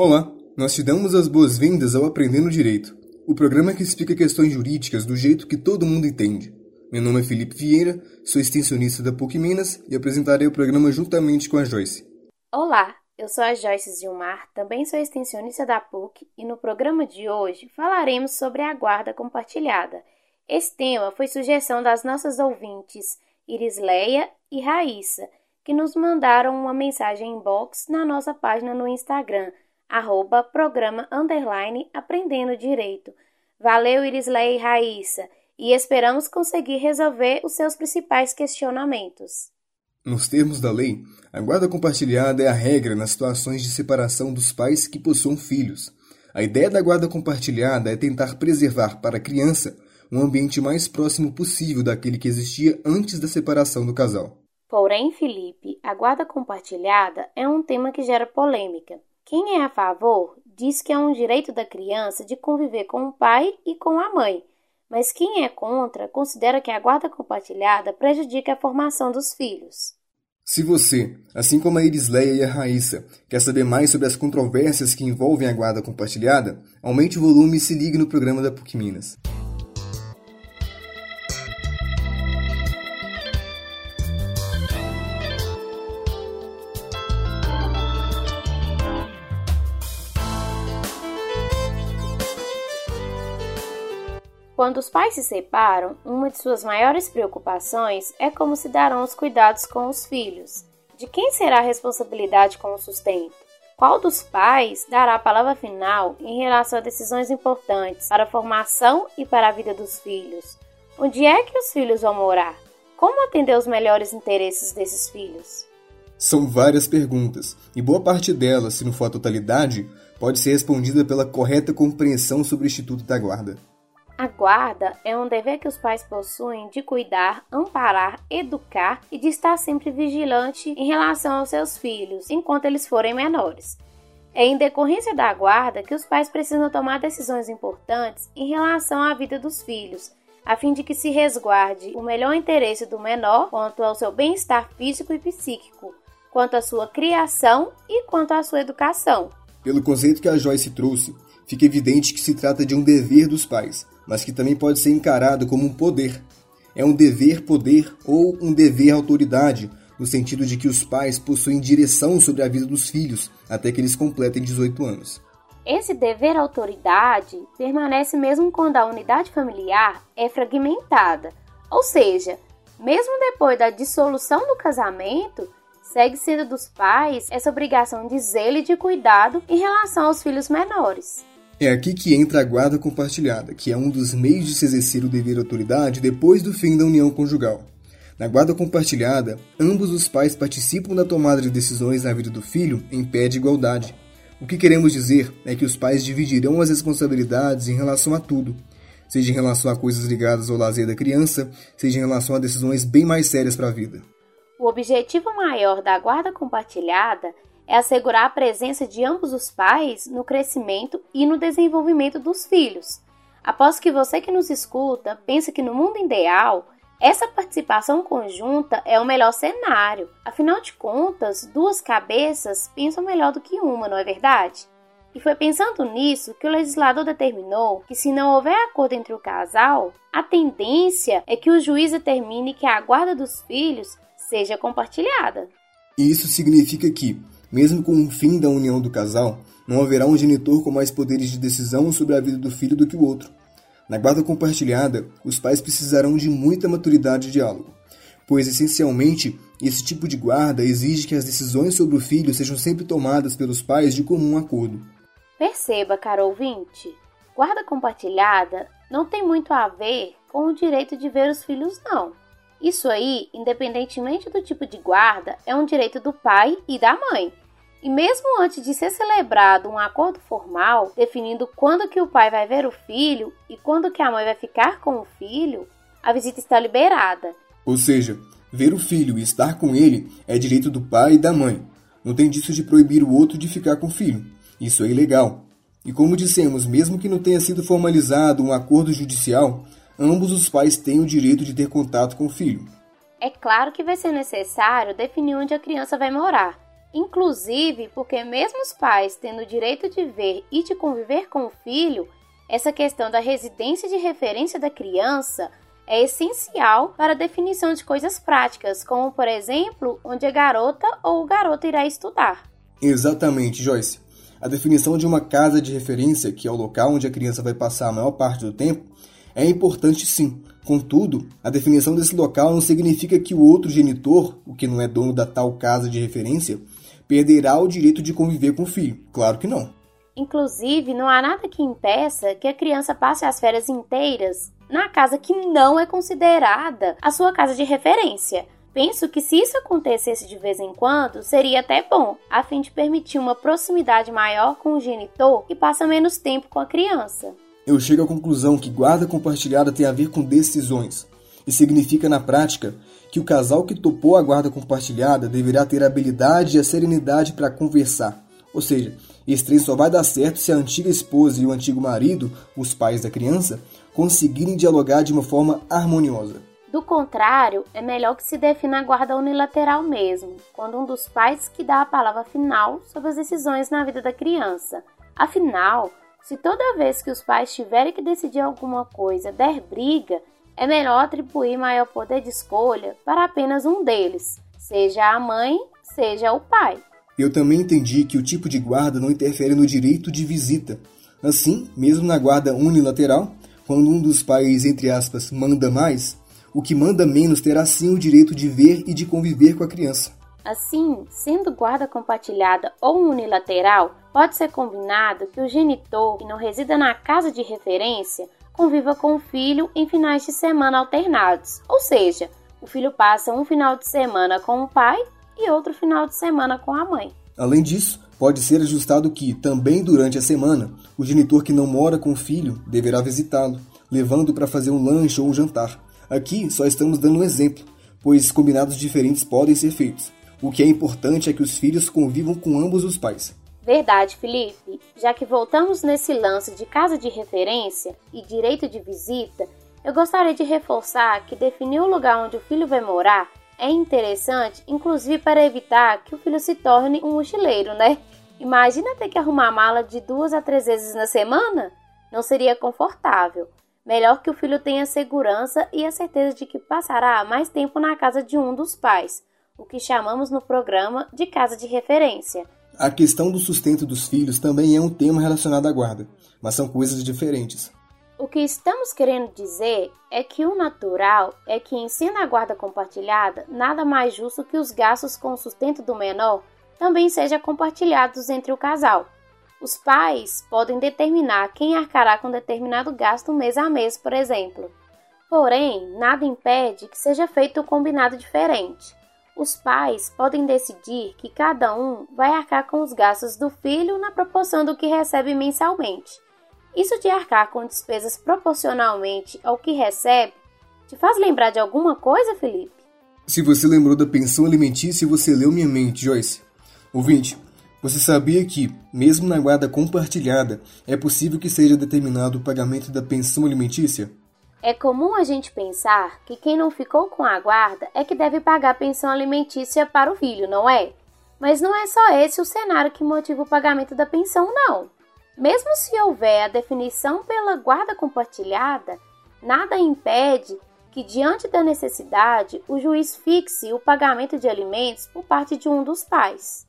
Olá, nós te damos as boas-vindas ao Aprendendo Direito, o programa que explica questões jurídicas do jeito que todo mundo entende. Meu nome é Felipe Vieira, sou extensionista da PUC Minas e apresentarei o programa juntamente com a Joyce. Olá, eu sou a Joyce Gilmar, também sou extensionista da PUC e no programa de hoje falaremos sobre a guarda compartilhada. Esse tema foi sugestão das nossas ouvintes Irisleia e Raíssa, que nos mandaram uma mensagem inbox na nossa página no Instagram, arroba programa underline aprendendo direito. Valeu, Irisleia e Raíssa, e esperamos conseguir resolver os seus principais questionamentos. Nos termos da lei, a guarda compartilhada é a regra nas situações de separação dos pais que possuam filhos. A ideia da guarda compartilhada é tentar preservar para a criança um ambiente mais próximo possível daquele que existia antes da separação do casal. Porém, Felipe, a guarda compartilhada é um tema que gera polêmica. Quem é a favor diz que é um direito da criança de conviver com o pai e com a mãe, mas quem é contra considera que a guarda compartilhada prejudica a formação dos filhos. Se você, assim como a Irisleia e a Raíssa, quer saber mais sobre as controvérsias que envolvem a guarda compartilhada, aumente o volume e se ligue no programa da PUC Minas. Quando os pais se separam, uma de suas maiores preocupações é como se darão os cuidados com os filhos. De quem será a responsabilidade com o sustento? Qual dos pais dará a palavra final em relação a decisões importantes para a formação e para a vida dos filhos? Onde é que os filhos vão morar? Como atender os melhores interesses desses filhos? São várias perguntas, e boa parte delas, se não for a totalidade, pode ser respondida pela correta compreensão sobre o Instituto da Guarda. A guarda é um dever que os pais possuem de cuidar, amparar, educar e de estar sempre vigilante em relação aos seus filhos enquanto eles forem menores. É em decorrência da guarda que os pais precisam tomar decisões importantes em relação à vida dos filhos, a fim de que se resguarde o melhor interesse do menor quanto ao seu bem-estar físico e psíquico, quanto à sua criação e quanto à sua educação. Pelo conceito que a Joyce trouxe, fica evidente que se trata de um dever dos pais mas que também pode ser encarado como um poder. É um dever-poder ou um dever-autoridade, no sentido de que os pais possuem direção sobre a vida dos filhos até que eles completem 18 anos. Esse dever-autoridade permanece mesmo quando a unidade familiar é fragmentada, ou seja, mesmo depois da dissolução do casamento, segue sendo dos pais essa obrigação de zelo e de cuidado em relação aos filhos menores. É aqui que entra a guarda compartilhada, que é um dos meios de se exercer o dever autoridade depois do fim da união conjugal. Na guarda compartilhada, ambos os pais participam da tomada de decisões na vida do filho em pé de igualdade. O que queremos dizer é que os pais dividirão as responsabilidades em relação a tudo, seja em relação a coisas ligadas ao lazer da criança, seja em relação a decisões bem mais sérias para a vida. O objetivo maior da guarda compartilhada é assegurar a presença de ambos os pais no crescimento e no desenvolvimento dos filhos. Após que você que nos escuta pensa que no mundo ideal, essa participação conjunta é o melhor cenário. Afinal de contas, duas cabeças pensam melhor do que uma, não é verdade? E foi pensando nisso que o legislador determinou que, se não houver acordo entre o casal, a tendência é que o juiz determine que a guarda dos filhos seja compartilhada. Isso significa que, mesmo com o fim da união do casal, não haverá um genitor com mais poderes de decisão sobre a vida do filho do que o outro. Na guarda compartilhada, os pais precisarão de muita maturidade e diálogo, pois essencialmente esse tipo de guarda exige que as decisões sobre o filho sejam sempre tomadas pelos pais de comum acordo. Perceba, caro ouvinte, guarda compartilhada não tem muito a ver com o direito de ver os filhos, não. Isso aí, independentemente do tipo de guarda, é um direito do pai e da mãe. E mesmo antes de ser celebrado um acordo formal definindo quando que o pai vai ver o filho e quando que a mãe vai ficar com o filho, a visita está liberada. Ou seja, ver o filho e estar com ele é direito do pai e da mãe. Não tem disso de proibir o outro de ficar com o filho. Isso é ilegal. E como dissemos, mesmo que não tenha sido formalizado um acordo judicial, ambos os pais têm o direito de ter contato com o filho. É claro que vai ser necessário definir onde a criança vai morar, Inclusive porque, mesmo os pais tendo o direito de ver e de conviver com o filho, essa questão da residência de referência da criança é essencial para a definição de coisas práticas, como, por exemplo, onde a garota ou o garoto irá estudar. Exatamente, Joyce. A definição de uma casa de referência, que é o local onde a criança vai passar a maior parte do tempo, é importante sim. Contudo, a definição desse local não significa que o outro genitor, o que não é dono da tal casa de referência, perderá o direito de conviver com o filho. Claro que não. Inclusive, não há nada que impeça que a criança passe as férias inteiras na casa que não é considerada a sua casa de referência. Penso que se isso acontecesse de vez em quando, seria até bom, a fim de permitir uma proximidade maior com o genitor e passa menos tempo com a criança. Eu chego à conclusão que guarda compartilhada tem a ver com decisões, e significa na prática que o casal que topou a guarda compartilhada deverá ter a habilidade e a serenidade para conversar. Ou seja, esse trem só vai dar certo se a antiga esposa e o antigo marido, os pais da criança, conseguirem dialogar de uma forma harmoniosa. Do contrário, é melhor que se defina a guarda unilateral mesmo, quando um dos pais que dá a palavra final sobre as decisões na vida da criança. Afinal, se toda vez que os pais tiverem que decidir alguma coisa der briga, é melhor atribuir maior poder de escolha para apenas um deles, seja a mãe, seja o pai. Eu também entendi que o tipo de guarda não interfere no direito de visita. Assim, mesmo na guarda unilateral, quando um dos pais, entre aspas, manda mais, o que manda menos terá sim o direito de ver e de conviver com a criança. Assim, sendo guarda compartilhada ou unilateral, pode ser combinado que o genitor, que não resida na casa de referência, conviva com o filho em finais de semana alternados, ou seja, o filho passa um final de semana com o pai e outro final de semana com a mãe. Além disso, pode ser ajustado que, também durante a semana, o genitor que não mora com o filho deverá visitá-lo, levando para fazer um lanche ou um jantar. Aqui só estamos dando um exemplo, pois combinados diferentes podem ser feitos. O que é importante é que os filhos convivam com ambos os pais. Verdade, Felipe. Já que voltamos nesse lance de casa de referência e direito de visita, eu gostaria de reforçar que definir o lugar onde o filho vai morar é interessante, inclusive para evitar que o filho se torne um mochileiro, né? Imagina ter que arrumar mala de duas a três vezes na semana? Não seria confortável. Melhor que o filho tenha segurança e a certeza de que passará mais tempo na casa de um dos pais, o que chamamos no programa de casa de referência. A questão do sustento dos filhos também é um tema relacionado à guarda, mas são coisas diferentes. O que estamos querendo dizer é que o natural é que, em sendo a guarda compartilhada, nada mais justo que os gastos com o sustento do menor também sejam compartilhados entre o casal. Os pais podem determinar quem arcará com determinado gasto mês a mês, por exemplo. Porém, nada impede que seja feito um combinado diferente. Os pais podem decidir que cada um vai arcar com os gastos do filho na proporção do que recebe mensalmente. Isso de arcar com despesas proporcionalmente ao que recebe te faz lembrar de alguma coisa, Felipe? Se você lembrou da pensão alimentícia, você leu minha mente, Joyce. Ouvinte, você sabia que, mesmo na guarda compartilhada, é possível que seja determinado o pagamento da pensão alimentícia? É comum a gente pensar que quem não ficou com a guarda é que deve pagar pensão alimentícia para o filho, não é? Mas não é só esse o cenário que motiva o pagamento da pensão, não. Mesmo se houver a definição pela guarda compartilhada, nada impede que, diante da necessidade, o juiz fixe o pagamento de alimentos por parte de um dos pais.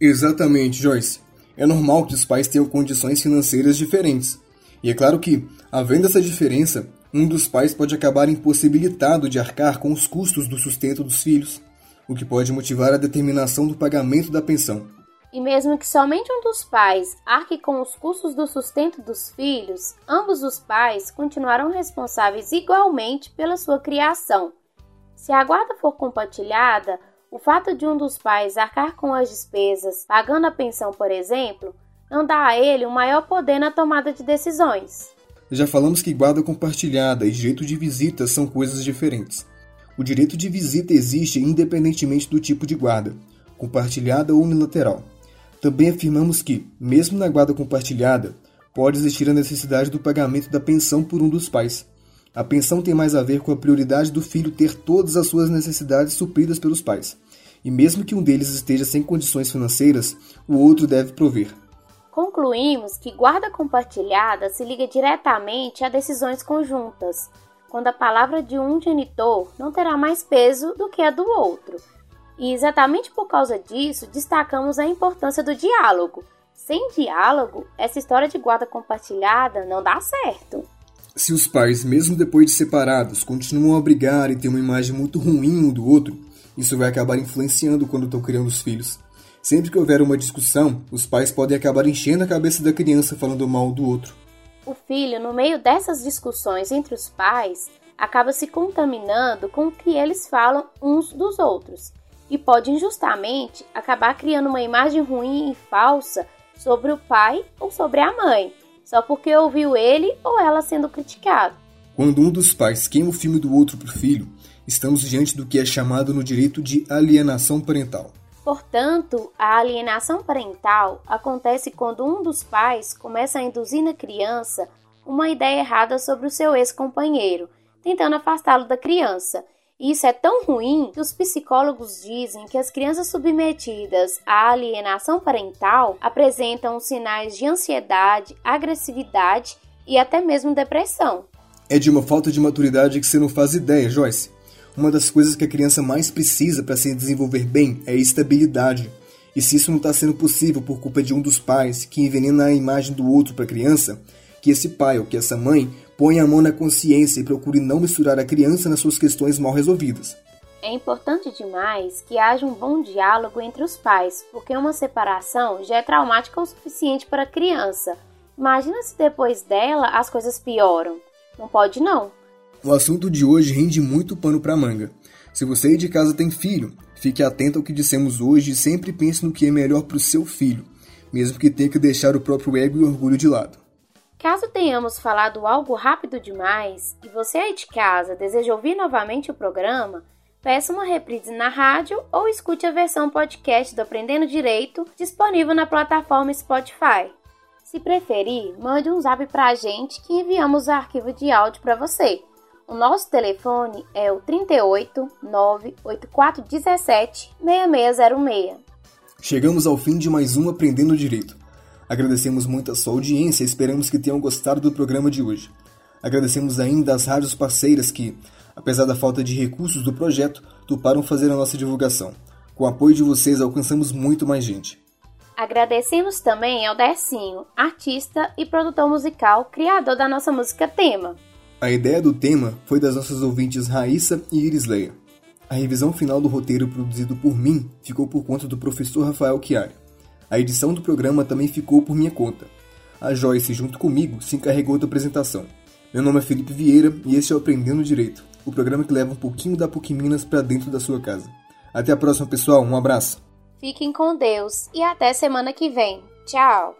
Exatamente, Joyce. É normal que os pais tenham condições financeiras diferentes. E é claro que, havendo essa diferença, um dos pais pode acabar impossibilitado de arcar com os custos do sustento dos filhos, o que pode motivar a determinação do pagamento da pensão. E mesmo que somente um dos pais arque com os custos do sustento dos filhos, ambos os pais continuarão responsáveis igualmente pela sua criação. Se a guarda for compartilhada, o fato de um dos pais arcar com as despesas, pagando a pensão, por exemplo, não dá a ele um maior poder na tomada de decisões. Já falamos que guarda compartilhada e direito de visita são coisas diferentes. O direito de visita existe independentemente do tipo de guarda, compartilhada ou unilateral. Também afirmamos que, mesmo na guarda compartilhada, pode existir a necessidade do pagamento da pensão por um dos pais. A pensão tem mais a ver com a prioridade do filho ter todas as suas necessidades supridas pelos pais. E mesmo que um deles esteja sem condições financeiras, o outro deve prover. Concluímos que guarda compartilhada se liga diretamente a decisões conjuntas, quando a palavra de um genitor não terá mais peso do que a do outro. E exatamente por causa disso, destacamos a importância do diálogo. Sem diálogo, essa história de guarda compartilhada não dá certo. Se os pais, mesmo depois de separados, continuam a brigar e ter uma imagem muito ruim um do outro, isso vai acabar influenciando quando estão criando os filhos. Sempre que houver uma discussão, os pais podem acabar enchendo a cabeça da criança falando mal do outro. O filho, no meio dessas discussões entre os pais, acaba se contaminando com o que eles falam uns dos outros e pode injustamente acabar criando uma imagem ruim e falsa sobre o pai ou sobre a mãe, só porque ouviu ele ou ela sendo criticado. Quando um dos pais queima o filme do outro para o filho, estamos diante do que é chamado no direito de alienação parental. Portanto, a alienação parental acontece quando um dos pais começa a induzir na criança uma ideia errada sobre o seu ex-companheiro, tentando afastá-lo da criança. Isso é tão ruim que os psicólogos dizem que as crianças submetidas à alienação parental apresentam sinais de ansiedade, agressividade e até mesmo depressão. É de uma falta de maturidade que você não faz ideia, Joyce. Uma das coisas que a criança mais precisa para se desenvolver bem é estabilidade. E se isso não está sendo possível por culpa de um dos pais que envenena a imagem do outro para a criança, que esse pai ou que essa mãe ponha a mão na consciência e procure não misturar a criança nas suas questões mal resolvidas. É importante demais que haja um bom diálogo entre os pais, porque uma separação já é traumática o suficiente para a criança. Imagina se depois dela as coisas pioram. Não pode não. O assunto de hoje rende muito pano para manga. Se você aí de casa tem filho, fique atento ao que dissemos hoje e sempre pense no que é melhor para o seu filho, mesmo que tenha que deixar o próprio ego e orgulho de lado. Caso tenhamos falado algo rápido demais e você aí de casa deseja ouvir novamente o programa, peça uma reprise na rádio ou escute a versão podcast do Aprendendo Direito disponível na plataforma Spotify. Se preferir, mande um zap pra gente que enviamos o arquivo de áudio para você. O nosso telefone é o 38 98417 6606. Chegamos ao fim de mais um Aprendendo Direito. Agradecemos muito a sua audiência e esperamos que tenham gostado do programa de hoje. Agradecemos ainda as rádios parceiras que, apesar da falta de recursos do projeto, toparam fazer a nossa divulgação. Com o apoio de vocês, alcançamos muito mais gente. Agradecemos também ao Dercinho, artista e produtor musical, criador da nossa música tema. A ideia do tema foi das nossas ouvintes Raíssa e Irisleia. A revisão final do roteiro produzido por mim ficou por conta do professor Rafael Chiari. A edição do programa também ficou por minha conta. A Joyce, junto comigo, se encarregou da apresentação. Meu nome é Felipe Vieira e este é o Aprendendo Direito, o programa que leva um pouquinho da PUC Minas para dentro da sua casa. Até a próxima, pessoal. Um abraço. Fiquem com Deus e até semana que vem. Tchau!